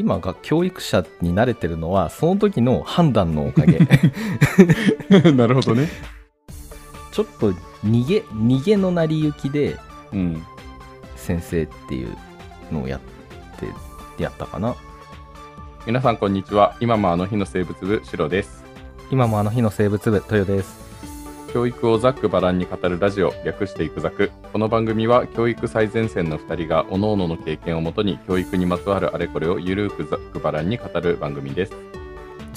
今が教育者に慣れてるのはその時の判断のおかげ なるほどね。ちょっと逃げ逃げの成り行きでうん。先生っていうのをやってやったかな皆さん、こんにちは。今もあの日の生物部、シロです。今もあの日の生物部豊です教育をざっくばらんに語るラジオ、略していくざく。この番組は、教育最前線の2人が、各々の経験をもとに、教育にまつわるあれこれをゆるくざっくばらんに語る番組です。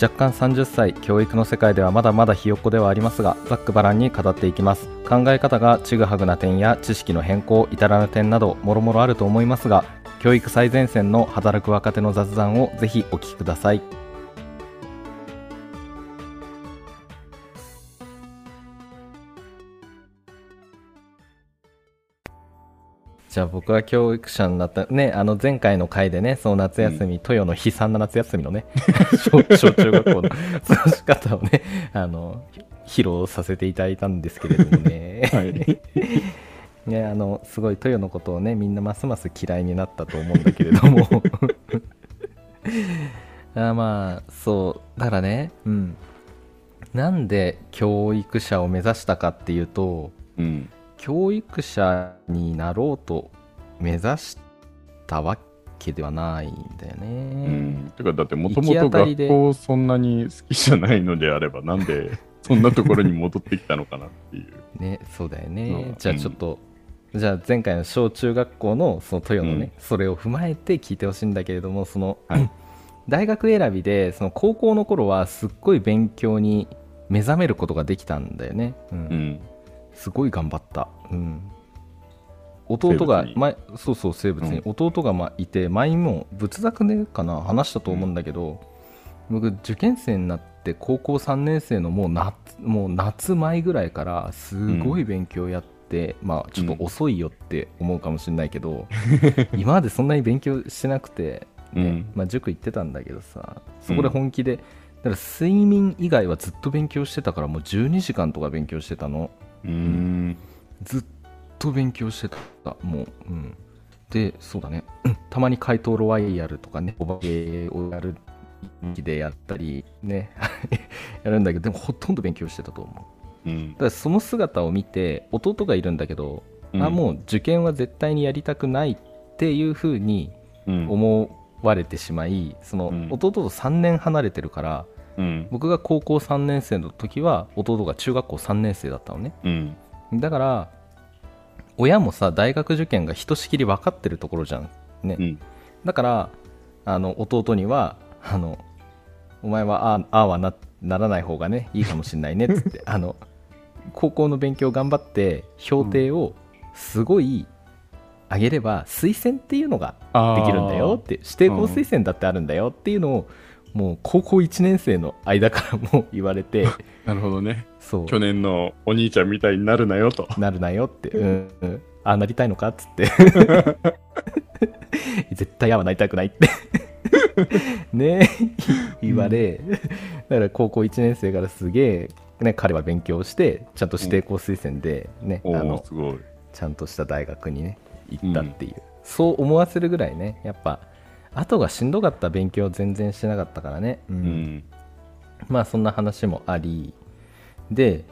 若干30歳教育の世界ではまだまだひよっこではありますがざっくばらんに語っていきます考え方がちぐはぐな点や知識の変更至らぬ点などもろもろあると思いますが教育最前線の働く若手の雑談をぜひお聞きくださいじゃあ僕は教育者になったねあの前回の回でねその夏休み、豊の悲惨な夏休みのね 小小中学校の 過ごし方をねあの披露させていただいたんですけれどもね、はい。ねあのすごい豊のことをねみんなますます嫌いになったと思うんだけれどもあまあそうだからねうんなんで教育者を目指したかっていうとうん。教育者になろうと目指したわけではないんだようね。ん。てか、だって、もともと学校そんなに好きじゃないのであれば、なんで、そんなところに戻ってきたのかなっていう。ねそうだよね。うんじゃあちょっと、じゃあ前回の小中学校のその豊のね、うんそれを踏まえて聞いてほしいんだけれどもその、はい 大学選びでその高校の頃はすっごい勉強に目覚めることができたんだよね。うんうん。すごい頑張った、うん、弟が前そうそう生物に、弟がまいて前にも仏作でかな話したと思うんだけど、僕受験生になって高校3年生のもう夏もう夏前ぐらいからすごい勉強やって、まあちょっと遅いよって思うかもしれないけど、今までそんなに勉強してなくて、ねうん。まあ、塾行ってたんだけどさそこで本気で、だから睡眠以外はずっと勉強してたからもう12時間とか勉強してたの。うーん。ずっと勉強してた。もう、うん、でそうだね。たまに怪盗ロワイヤルとかねお化けをやる気でやったりね。やるんだけどでもほとんど勉強してたと思う。うん。だ。からその姿を見て弟がいるんだけど、うん。あもう受験は絶対にやりたくないっていう風にうん。思われてしまいそのうん。弟と3年離れてるからうん。僕が高校3年生の時は弟が中学校3年生だったのねうん。だから親もさ大学受験がひとしきり分かってるところじゃんね、うん。だからあの弟にはあのお前はあああはなならない方がねいいかもしんないねっつって あの高校の勉強頑張って評定をすごい上げれば推薦っていうのができるんだよって指定校推薦だってあるんだよっていうのをもう高校1年生の間からもう言われて なるほどね。そう。去年のお兄ちゃんみたいになるなよと。なるなよって、うん。うん、あなりたいのかっつって。絶対あはなりたくないって。ね。言われ、だから高校1年生からすげえ、ね、彼は勉強してちゃんと指定校推薦で、ねあのすごい。ちゃんとした大学にね行ったっていう、そう思わせるぐらいねやっぱ後がしんどかった勉強全然してなかったからね、ううん。ん。まあそんな話もあり。で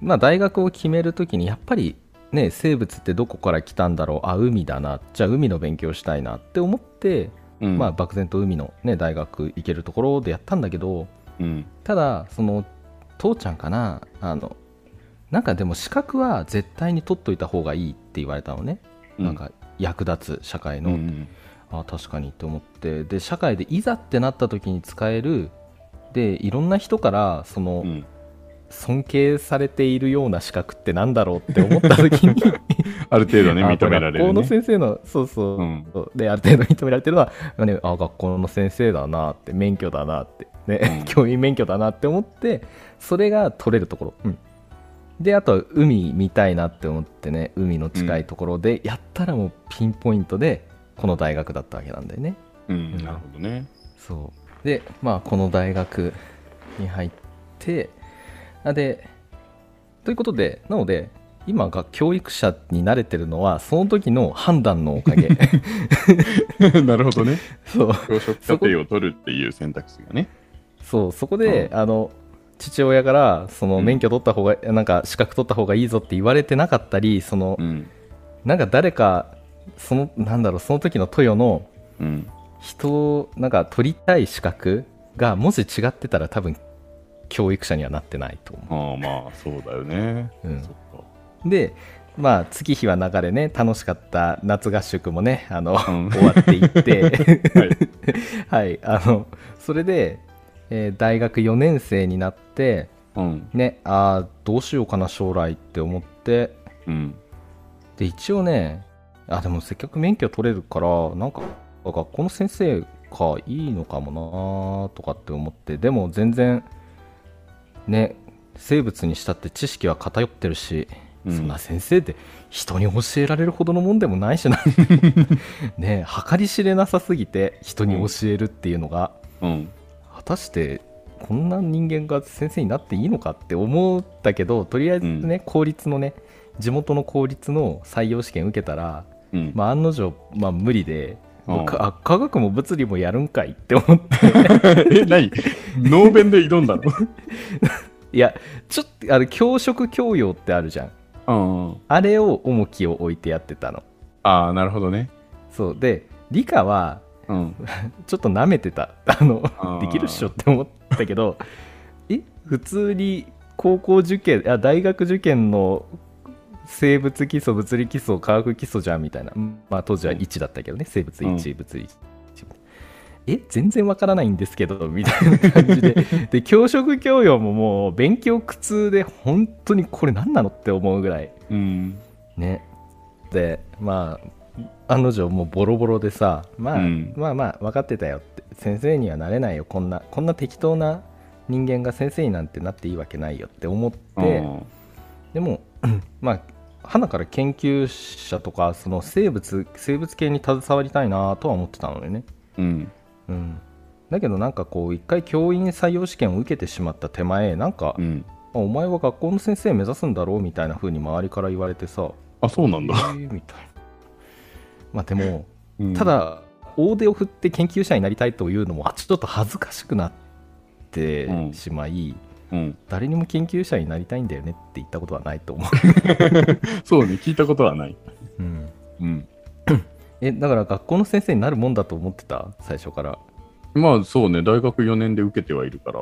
まあ大学を決めるときにやっぱりね生物ってどこから来たんだろう？あ海だな。じゃあ海の勉強したいなって思って、うん。まあ漠然と海のね大学行けるところでやったんだけどうん。ただその父ちゃんかな？あのなんかでも資格は絶対に取っといた方がいいって言われたのね、うん。なんか役立つ社会の、うん。あ確かにって思って。で社会でいざってなった時に使えるでいろんな人からその、うん。尊敬されているような資格ってなんだろうって思った時に ある程度ね、あ認められる、学校のね。先生のそうそう、うん。である程度認められてるのは、ね、あ学校の先生だなって免許だなって、ねうん。教員免許だなって思ってそれが取れるところ、うん。であとは海見たいなって思ってね海の近いところでやったらもうピンポイントでこの大学だったわけなんだよねうん。なるほどね。そうでまあこの大学に入ってあでということでなので今が教育者に慣れてるのはその時の判断のおかげ なるほどね。そう教職課程を取るっていう選択肢がね。そうそこで、あの父親からそのうん免許取った方が、なんか資格取った方がいいぞって言われてなかったりその、うん。なんか誰かそのなんだろうその時の豊のうん。人をなんか取りたい資格がもし違ってたら多分教育者にはなってないと思ああ、まあ、そうだよね。う、うん。でまあ月日は流れね楽しかった夏合宿もねあの、うん終わっていって はい。はいあのそれで、えー大学4年生になってうん。ねあーどうしようかな将来って思ってうん。で一応ねあでもせっかく免許取れるからなんか学校の先生かいいのかもなとかって思ってでも全然ね生物にしたって知識は偏ってるし、うん。そんな先生って人に教えられるほどのもんでもないしな。ね計り知れなさすぎて人に教えるっていうのが、うん。果たしてこんな人間が先生になっていいのかって思ったけどとりあえずね、公立のね地元の公立の採用試験受けたら、うん。まあ、案の定、まあ、無理で、うん。科学も物理もやるんかいって思って。え、何？ノーベンで挑んだの？いやちょっとあれ教職教養ってあるじゃん。うん。あれを重きを置いてやってたの。ああ、なるほどね。そう。で理科はうん。ちょっと舐めてた。あのできるっしょって思ったけどえ普通に高校受験あ大学受験の生物基礎物理基礎科学基礎じゃんみたいな。まあ当時は1だったけどね。生物1、うん物理1え？全然わからないんですけどみたいな感じで。で教職教養ももう勉強苦痛で本当にこれ何なのって思うぐらい。うん。ね。でまあ案の定もうボロボロでさ、まあうん。まあまあ分かってたよって。先生にはなれないよこんなこんな適当な人間が先生になんてなっていいわけないよって思ってでもまあ花から研究者とかその生物生物系に携わりたいなとは思ってたのよねうん。うんだけどなんかこう一回教員採用試験を受けてしまった手前なんか、うん。あお前は学校の先生目指すんだろうみたいな風に周りから言われてさあ、そうなんだ。えーみたいなまあでもうんた、だ大手を振って研究者になりたいというのもあちょっと恥ずかしくなってうんしまい、うん。誰にも研究者になりたいんだよねって言ったことはないと思 そうね、聞いたことはない。う、うん、うん。えだから学校の先生になるもんだと思ってた？最初から。まあそうね、大学4年で受けてはいるから、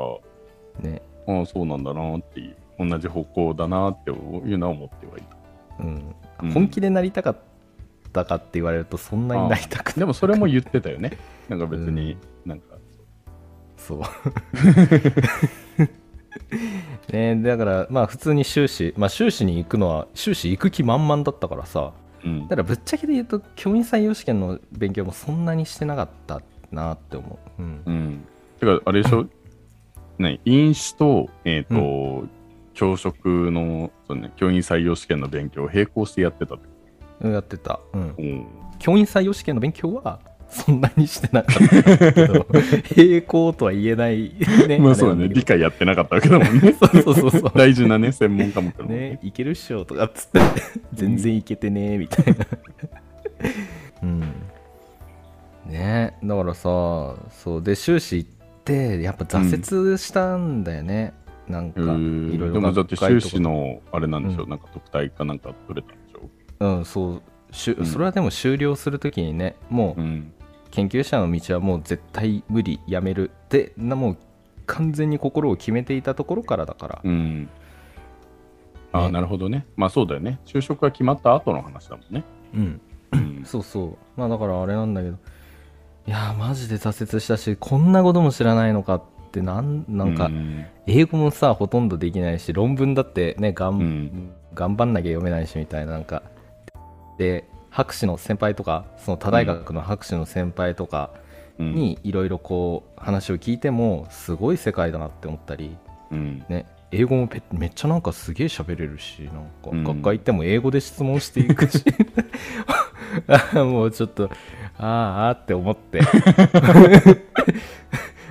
ね。ああ、そうなんだなっていう、同じ方向だなっていうのは思ってはいた。うん。うん。本気でなりたかったかって言われるとそんなになりたくないでもそれも言ってたよね。なんか別に、なんか、そう ねだからまあ普通に修士まあ修士に行くのは修士行く気満々だったからさうんだか。らぶっちゃけで言うと教員採用試験の勉強もそんなにしてなかったなって思う、うんうん。てか、あれでしょ？ね、飲酒と、えっ、と、教職の、そうね、教員採用試験の勉強を並行してやってたって。やってた、うん、うん。教員採用試験の勉強はそんなにしてなかったけど 並行とは言えないね まあそうだね、理解やってなかったわけだもんね。そうそうそうそう。大事なね、専門科目だもんね。ね。いけるっしょとかっつって全然いけてねみたいな。うん。ねだからさそうで修士行ってやっぱ挫折したんだよね、なんかへーいろいろでもだって修士のあれなんでしょ、う。なんか特待かなんか取れたんでしょう。んそう。しゅうん。それはでも終了するときにねもううん。研究者の道はもう絶対無理やめるってなもう完全に心を決めていたところからだから、うん。ああ、ねなるほどね。まあそうだよね。就職が決まった後の話だもんね。うんうん。そうそうまあだからあれなんだけどいやーマジで挫折したしこんなことも知らないのかってなんなんかうん英語もさほとんどできないし論文だってねがん、うん頑張んなきゃ読めないしみたいななんかで博士の先輩とかその他大学の博士の先輩とかうん、にいろいろこう話を聞いてもすごい世界だなって思ったりうん。ね英語もぺめっちゃなんかすげえ喋れるしなんかうん。学会行っても英語で質問していくし。あ もうちょっとあーあーって思って。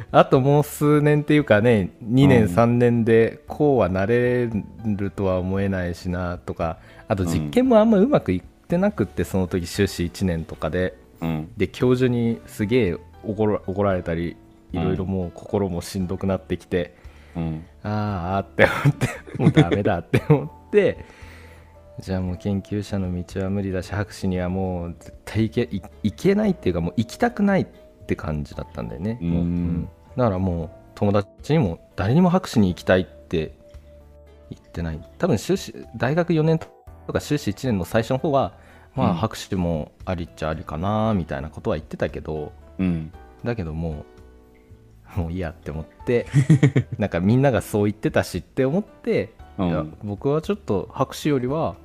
あともう数年っていうかね2年、うん。3年でこうはなれるとは思えないしなとかあと実験もあんまうまくいってなくってその時修士1年とかで。うん。で教授にすげえ怒ら怒られたりいろいろもう心もしんどくなってきて、うん。あーあーって思って もうダメだって思ってじゃあもう研究者の道は無理だし博士にはもう絶対行けい行けないっていうかもう行きたくないって感じだったんだよね。うん。うん。だからもう友達にも誰にも博士に行きたいって言ってない。多分修士大学4年とか修士1年の最初の方はまあうん博士もありっちゃありかなみたいなことは言ってたけど、うん。だけどもうもういいやって思って なんかみんながそう言ってたしって思って、うん。僕はちょっと博士よりは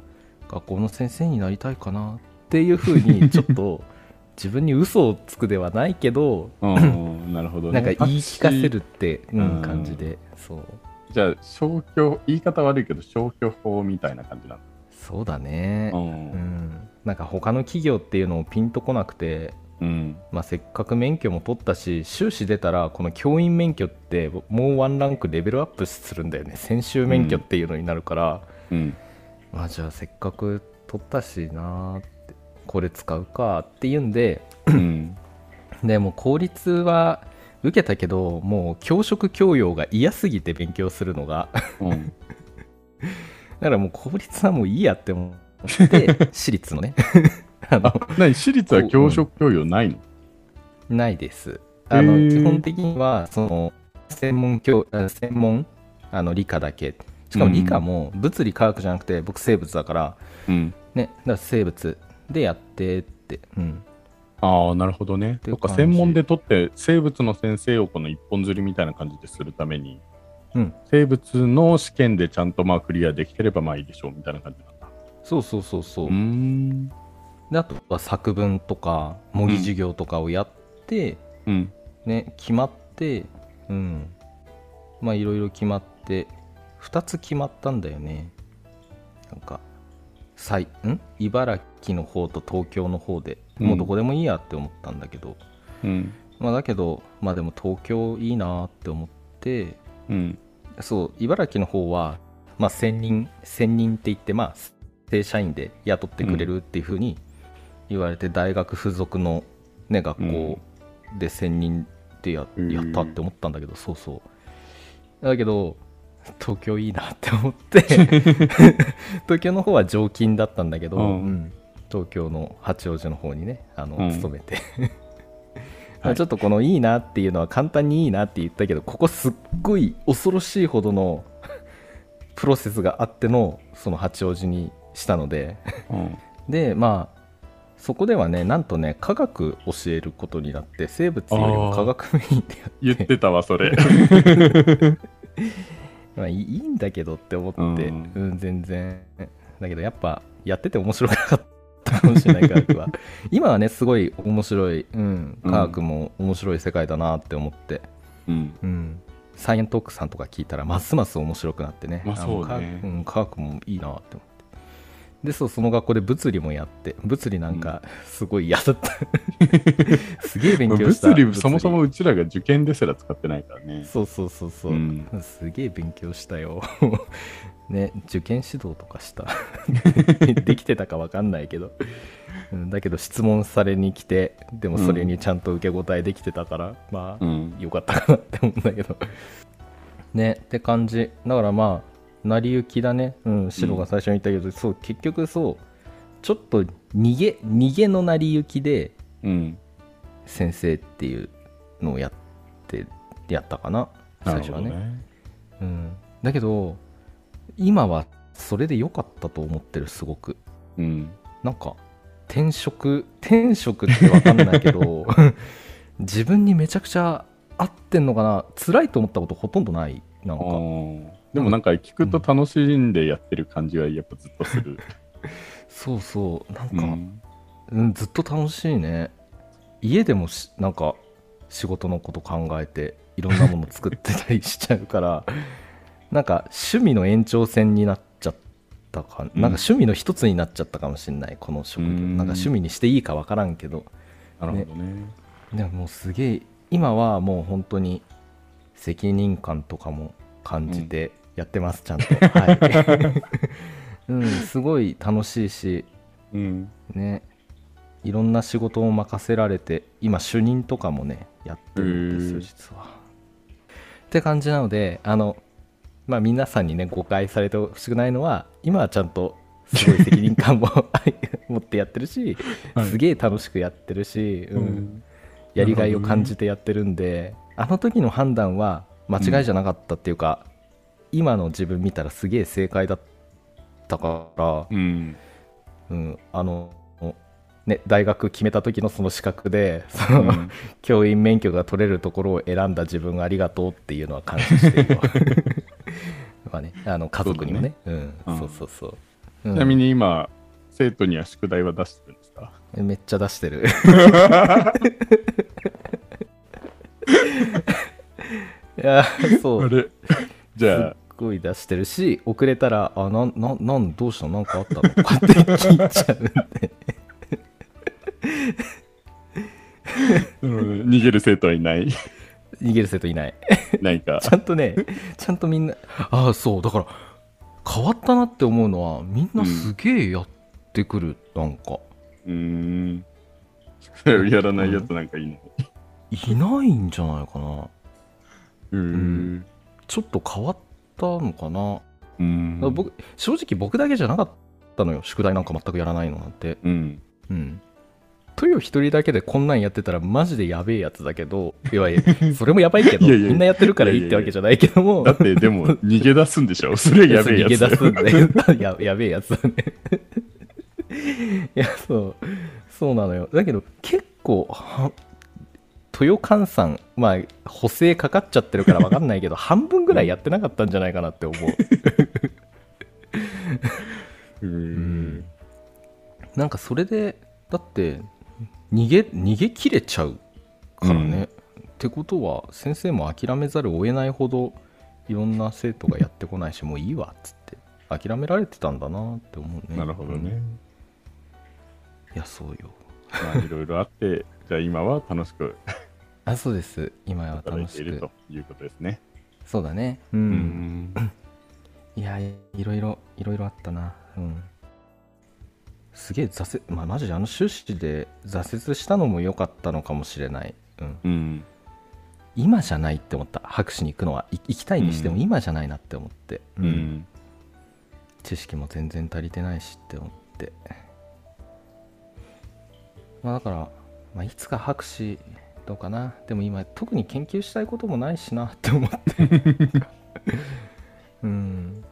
学校の先生になりたいかなっていうふうにちょっと 自分に嘘をつくではないけどうん。なるほどね。なんか言い聞かせるって、うんうん感じでそうじゃあ、消去、言い方悪いけど、消去法みたいな感じなそうだねの。う。うんんなんか他の企業っていうのもピンとこなくてうん。まあ、せっかく免許も取ったし修士出たらこの教員免許ってもうワンランクレベルアップするんだよね専修免許っていうのになるから、うん。まあじゃあせっかく取ったしなーってこれ使うかっていうんでうん。でもう公立は受けたけどもう教職教養が嫌すぎて勉強するのがうん。だからもう公立はもういいやって思って私立のね。あのあ、何私立は教職教養ないの？ないです。あの基本的にはその専門教あ専門あの理科だけ。しかも理科も物理科学じゃなくて僕生物だから。うん。ね、だから生物でやってって、うん、ああ、なるほどね。そっか、専門で取って、生物の先生をこの一本釣りみたいな感じでするために、うん、生物の試験でちゃんとまあクリアできてればまあいいでしょうみたいな感じなんだ。そうそうそうそう。う。であとは作文とか模擬授業とかをやって、うん。ね、決まって、うん、まあいろいろ決まって2つ決まったんだよね。なんかん？茨城の方と東京の方でもうどこでもいいやって思ったんだけど、うん。まあだけどまあでも東京いいなって思ってうん。そう茨城の方は、まあ、専任専任って言ってまあ正社員で雇ってくれるっていうふうに言われて、大学付属の、ね、学校で専任でや,、うん。やったって思ったんだけどそうそう。だけど東京いいなって思って。東京の方は常勤だったんだけど、うん。うん。東京の八王子の方にねあの、うん。勤めてはい。ちょっとこのいいなっていうのは簡単にいいなって言ったけどここすっごい恐ろしいほどの プロセスがあってのその八王子にしたので。うん。でまあそこではねなんとね科学教えることになって生物よりも科学メインでやって。言ってたわ、それ。まあいいんだけどって思って、ううんん全然。だけどやっぱやってて面白かったかもしれない科学は。今はねすごい面白い、うん、科学も面白い世界だなって思って、うん。うん、サイエントークさんとか聞いたらますます面白くなってね,、まあそうね。科学もいいなって思ってでそうその学校で物理もやって物理なんかすごい嫌だった、すげえ勉強した。物理、そもそもうちらが受験ですら使ってないからね。そうそうそうそう、うん。すげえ勉強したよ。ね受験指導とかした。できてたか分かんないけど、うん、だけど質問されに来てでもそれにちゃんと受け答えできてたから、まあ、うん。よかったかなって思うんだけど。ねって感じ。だからまあ成り行きだね。うん白が最初に言ったけど、そう結局そう。ちょっと逃げ逃げの成り行きでうん。先生っていうのをやってやったかな。最初はね。ね。うん、だけど今はそれで良かったと思ってるすごく。うん。なんか転職転職って分かんないけど 自分にめちゃくちゃ合ってんのかな。辛いと思ったことほとんどない。なんあかーでもなんか聞くと楽しんでやってる感じはやっぱずっとする。そうそう。なんうか、うん。ん。ずっと楽しいね。家でもしなんか仕事のこと考えていろんなもの作ってたりしちゃうから なんか趣味の延長線になっちゃったか、うん。なんか趣味の一つになっちゃったかもしれないこの職業。うん。なんか趣味にしていいか分からんけど。なるほどね。でももうすげえ今はもう本当に責任感とかも感じてやってます、ちゃんと。はい、うん、すごい楽しいしうん。ね。いろんな仕事を任せられて今主任とかもねやってるんですよ実は。って感じなのであのまあ皆さんにね誤解されてほしくないのは今はちゃんとすごい責任感も 持ってやってるし、はい。すげえ楽しくやってるし、うん。うん。やりがいを感じてやってるんで、あの時の判断は間違いじゃなかったっていうか、今の自分見たらすげえ正解だったから、うん。うん、あの、ね、大学決めた時のその資格でその、うん。教員免許が取れるところを選んだ自分がありがとうっていうのは感謝してるよ。まあねあの家族にもね。うんうん。そうそうそう、ちなみにに今、生徒には宿題は出してるんですか？めっちゃ出してる。いやそう。あれ？じゃあ、すっごい出してるし遅れたら「あなんなんなんどうしたの？なんかあったの?」とかって聞いちゃうんでうん逃げる生徒はいない。逃げる生徒いない ないか。ちゃんとねちゃんとみんなああそうだから変わったなって思うのはみんなすげえやってくる、なんかうーん。やらないやつなんかいいの。いないんじゃないかなうーん。ちょっと変わったのかな、うん。僕正直僕だけじゃなかったのよ。宿題なんか全くやらないのなんて。うん。うん。トヨ一人だけでこんなんやってたらマジでやべえやつだけどいわゆる それもやばいけどいやいや。みんなやってるからいいってわけじゃないけども。だって、でも、逃げ出すんでしょ？それやべえやつ。逃げ出すんで。ややべえやつだね。いやそう。そうなのよ。だけど結構は豊換算まあ補正かかっちゃってるから分かんないけど 半分ぐらいやってなかったんじゃないかなって思う。うーん。なんかそれでだって逃げ逃げ切れちゃうからね、ってことは先生も諦めざるを得ないほどいろんな生徒がやってこないしもういいわっつって。諦められてたんだなって思うね。なるほどね。いやそうよ。まあ、いろいろあって、じゃあ今は楽しくあそうです。今は楽しくているということですね。そうだね。うん、うん。いやいろいろいろいろあったな。うん。すげえ挫折まあマジであの修士で挫折したのも良かったのかもしれない。うん。うん。今じゃないって思った。博士に行くのは。い行きたいにしてもうん。今じゃないなって思って、ううん。ん。知識も全然足りてないしって思って。まあだから、まあ、いつか博士どうかな。でも今特に研究したいこともないしなって思って。うん。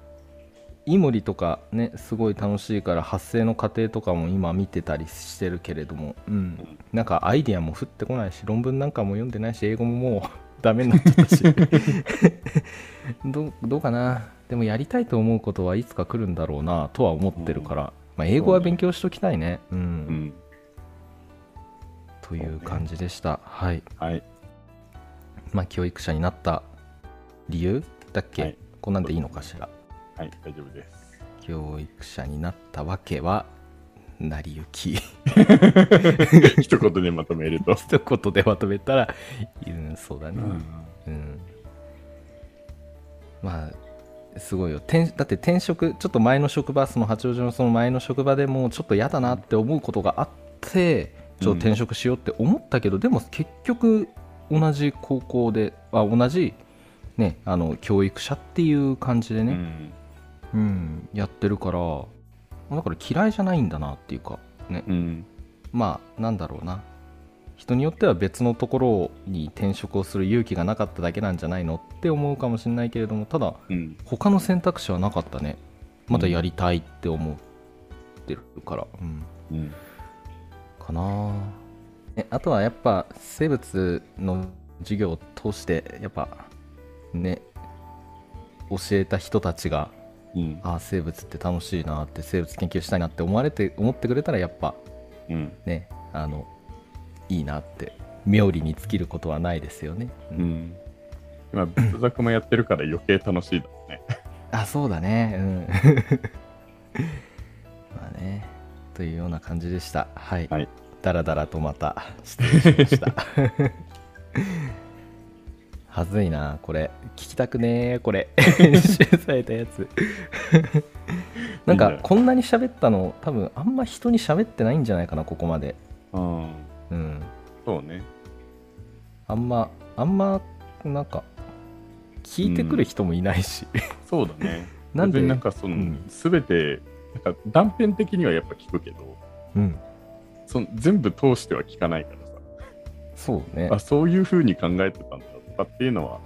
イモリとかねすごい楽しいから発生の過程とかも今見てたりしてるけれども、うん、なんかアイディアも降ってこないし論文なんかも読んでないし英語ももうダメになっちゃったし。どうどうかな。でもやりたいと思うことはいつか来るんだろうなとは思ってるから、まあ、英語は勉強しときたいね。うん、うん。という感じでした。はい。はい。まあ教育者になった理由だっけ、はい。こんなんでいいのかしら？はい、大丈夫です。教育者になったわけは成り行き。一言でまとめると。一言でまとめたら、うん、そうだね、うん、まあすごいよ。転だって転職ちょっと前の職場その八王子のその前の職場でもうちょっと嫌だなって思うことがあってちょっと転職しようって思ったけど、でも結局同じ高校であ同じねあの教育者っていう感じでね、うん。うん、やってるからだから嫌いじゃないんだなっていうかねうん。まあなんだろうな人によっては別のところに転職をする勇気がなかっただけなんじゃないのって思うかもしれないけれどもただうん。他の選択肢はなかったねまだやりたいって思ってるから、うん、うん。かなえあとはやっぱ生物の授業を通してやっぱね教えた人たちがうん。ああ生物って楽しいなって生物研究したいなって思われて思ってくれたらやっぱうん。ねあのいいなって妙利に尽きることはないですよね、ううんん。今、仏作もやってるから余計楽しいだね。あそうだねうん まあねというような感じでした。はい、はい。だらだらとまた失礼しました。はずいなこれ。聞きたくねえこれ。編集されたやつ。なんかこんなに喋ったの多分あんま人に喋ってないんじゃないかなここまで。うん。うん。そうね。あんまあんまなんか聞いてくる人もいないし、そうだね。なんでなんかその、うん。すべて、なんか断片的にはやっぱ聞くけど、うんその全部通しては聞かないからそうねさ、あ、そういう風に考えてたんだとかっていうのは、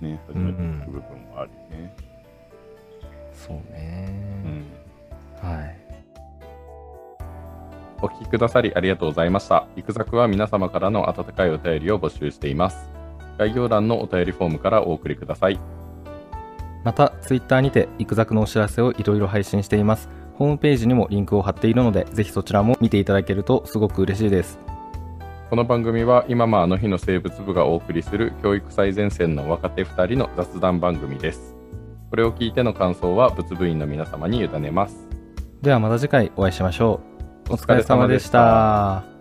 ね、初めて聞く部分もあるよね。そううね、ん。はいお聞きくださりありがとうございました。いくざくは皆様からの温かいお便りを募集しています。概要欄のお便りフォームからお送りください。またツイッターにてイクザクのお知らせをいろいろ配信しています。ホームページにもリンクを貼っているのでぜひそちらも見ていただけるとすごく嬉しいです。この番組は今もあの日の生物部がお送りする教育最前線の若手2人の雑談番組です。これを聞いての感想は物部員の皆様に委ねます。ではまた次回お会いしましょう。おお疲れ様でした